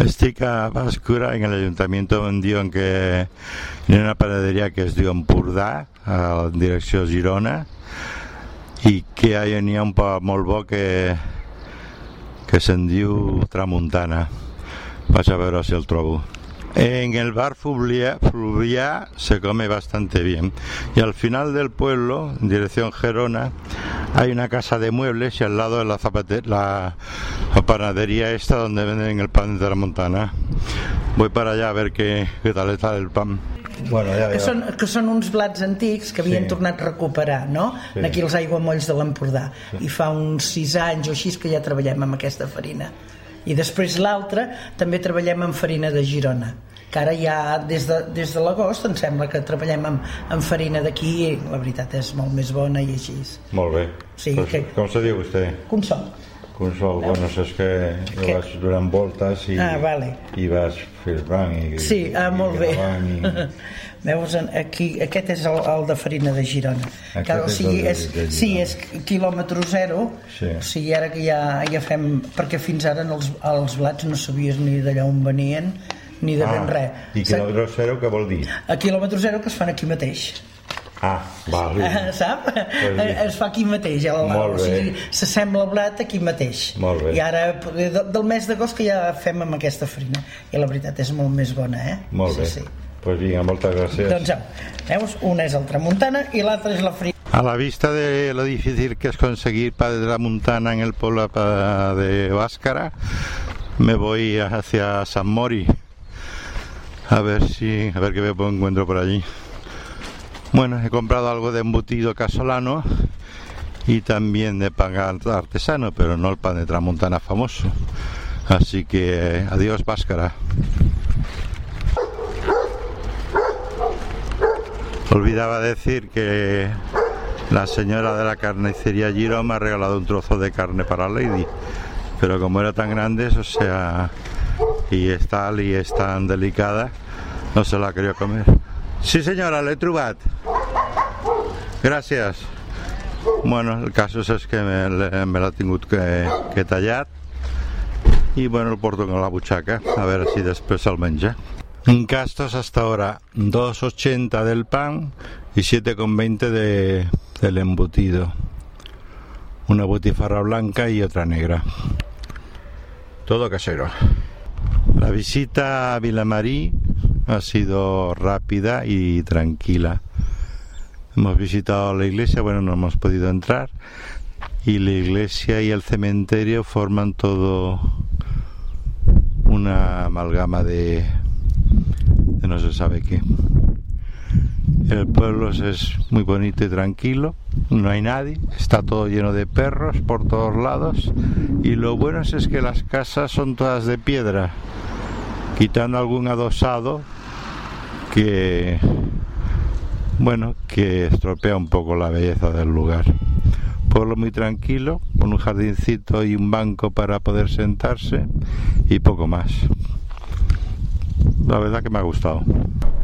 Estic a Bàscura, en el ayuntamiento em diuen que hi ha una panaderia que es diu Empordà, a la direcció Girona, i que n'hi ha un pa molt bo que, que se'n diu Tramuntana. Vaig a veure si el trobo. En el bar Fluviá se come bastante bien. Y al final del pueblo, en dirección Gerona, hay una casa de muebles y al lado de la, zapate- la, la panadería esta donde venden el pan de la montana. Voy para allá a ver qué, qué tal está el pan. Bueno, ya Que veo. són, que són uns blats antics que havien Sí. tornat a recuperar, no? Sí. Aquí els aiguamolls de l'Empordà. I fa uns sis anys o així que ja treballem amb aquesta farina. I després l'altra també treballem amb farina de Girona que ara ja des de, des de l'agost em sembla que treballem amb, amb farina d'aquí i la veritat és molt més bona i així. Molt bé. Sí, Pues, que- ¿Cómo se dice usted? Consol. Consol, bueno, eso es que ¿Qué? vas durant voltes i, Ah, vale. i vas filtrant i, Sí, ah, i molt bé. I... Veus, aquí, aquest és el, el de farina de Girona. Aquest Que, o és sigui, de- és, de sí, és quilòmetre zero, Sí. o sigui, ara que ja, ja fem... Perquè fins ara en els, els blats no sabies ni d'allà on venien, ni de ben res. I quilòmetre zero què vol dir? A quilòmetre zero que es fan aquí mateix. Ah, vale. Eh, Sap? Es fa aquí mateix. El, Molt o sigui, s'assembla blat aquí mateix. Molt bé. I ara, de- del mes d'agost que ja fem amb aquesta farina. I la veritat és molt més bona, eh? Molt bé. Sí, sí. Pues vinga, moltes gràcies. Doncs au, veus? Una és el tramuntana i l'altra és la farina. A la vista de lo difícil que es conseguir padre de la montana en el pueblo de Báscara, me voy hacia San Mori. A ver si, a ver qué me encuentro por allí. Bueno, he comprado algo de embutido casolano y también de pan artesano, pero no el pan de tramontana famoso. Así que adiós Báscara. Olvidaba decir que la señora de la carnicería Giro me ha regalado un trozo de carne para Lady, pero como era tan grande, o sea, y es tal y es tan delicada, no se la quería comer. Sí señora, l'he trobat. Gràcies. Bueno, el caso és que me, le- me l'ha tingut que, que tallar y bueno, el porto con la buchaca, a ver si després el menja. En gastos hasta ahora 2,80 del pan y 7,20 de, del embutido. Una butifarra blanca y otra negra. Todo casero. La visita a Vilamarí ha sido rápida y tranquila. Hemos visitado la iglesia, bueno, no hemos podido entrar. Y la iglesia y el cementerio forman todo una amalgama de, de no se sabe qué. El pueblo es- muy bonito y tranquilo, no hay nadie, está todo lleno de perros por todos lados y lo bueno es que las casas son todas de piedra, quitando algún adosado que, bueno, que estropea un poco la belleza del lugar. Pueblo muy tranquilo, con un jardincito y un banco para poder sentarse y poco más. La verdad que me ha gustado.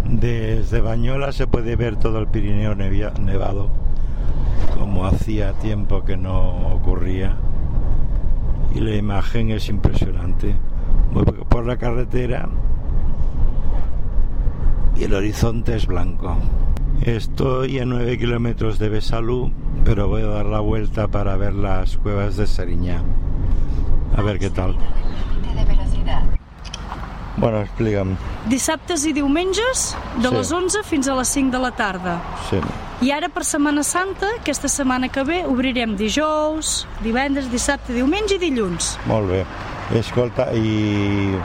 Desde Bañola se puede ver todo el Pirineo nevado, como hacía tiempo que no ocurría. Y la imagen es impresionante. Voy por la carretera y el horizonte es blanco. Estoy a 9 kilómetros de Besalú, pero voy a dar la vuelta para ver las cuevas de Seriñá. A ver qué tal. Bueno, explícame. Dissabtes i diumenges, de Sí. les 11 fins a les 5 de la tarda. Sí. I ara per Setmana Santa, aquesta setmana que ve, obrirem dijous, divendres, dissabte, diumenge i dilluns. Molt bé. Escolta, i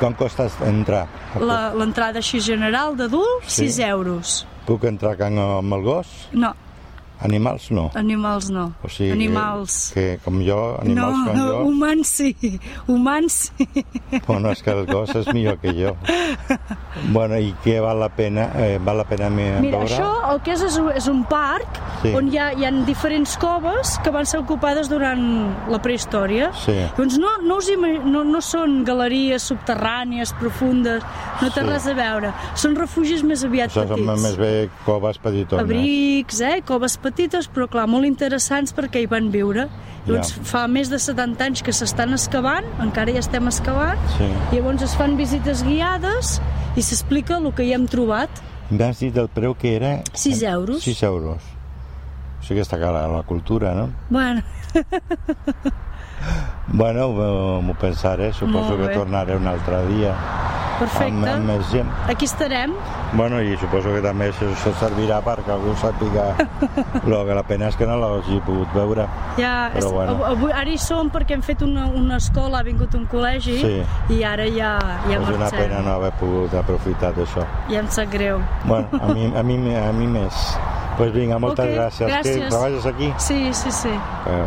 com costa entrar? La- L'entrada així general d'adult, Sí. 6 euros. Puc entrar amb el gos? No, Animals no. animals no. O sigui, Animals... que com jo, animals no, com jo... humans sí, humans sí. Bueno, és que el gos és millor que jo. Bueno, i què val la pena? Eh, val la pena Mira, veure? això el que és és, un- és un parc Sí. on hi ha, hi ha diferents coves que van ser ocupades durant la prehistòria. Sí. Doncs no, no, us no, no són galeries subterrànies, profundes, no té Sí. res a veure. Són refugis més aviat Això són petits. més bé coves petitones. Abrics, eh? coves petites petites, però clar, molt interessants perquè hi van viure. Llavors, Ja. fa més de 70 anys que s'estan excavant, encara ja estem excavant, Sí. i llavors es fan visites guiades i s'explica el que hi hem trobat. M'has dit el preu que era? 6 euros. 6 euros. Sigui que està cara la cultura, no? Bueno, Bueno, m'ho pensaré, suposo que tornaré un altre dia amb, perfecte. amb més gent. Aquí estarem. Bueno, i suposo que també això això servirà perquè algú sàpiga lo que la pena és que no l'hagi pogut veure. Ja, Però és, bueno. avui, ara hi som perquè hem fet una, una escola, ha vingut un col·legi Sí. i ara ja, ja és una marxem. pena no haver pogut aprofitar d'això. Ja em sap greu. Bueno, a mi, a mi, a mi més. Pues vinga, moltes Ok, gràcies. gràcies. Que treballes aquí? Sí, sí, sí. Eh,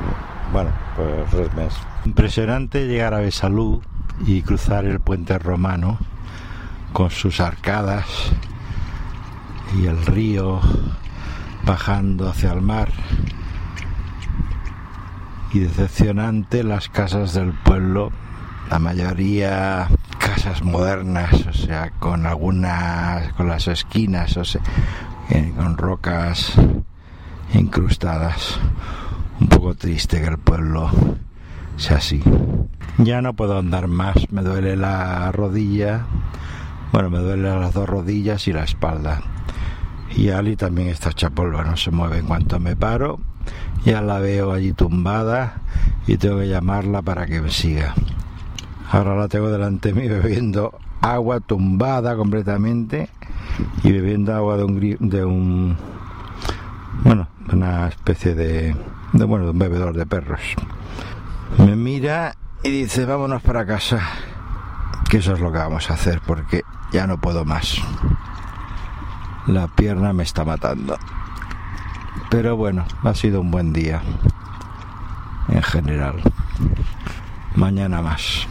bueno, pues res més. Impresionante llegar a Besalú y cruzar el puente romano con sus arcadas y el río bajando hacia el mar. Y decepcionante las casas del pueblo, la mayoría casas modernas, o sea, con algunas, con las esquinas, o sea, con rocas incrustadas. Un poco triste que el pueblo sea así. Ya no puedo andar más, me duele la rodilla, bueno, me duelen las dos rodillas y la espalda. Y Ali también está hecha polvo, no se mueve en cuanto me paro. Ya la veo allí tumbada y tengo que llamarla para que me siga. Ahora la tengo delante de mí bebiendo agua tumbada completamente y bebiendo agua de un, de un bueno, una especie de, de bueno, de un bebedor de perros. Me mira y dice, vámonos para casa, que eso es lo que vamos a hacer porque ya no puedo más. La pierna me está matando. Pero bueno, ha sido un buen día en general. Mañana más.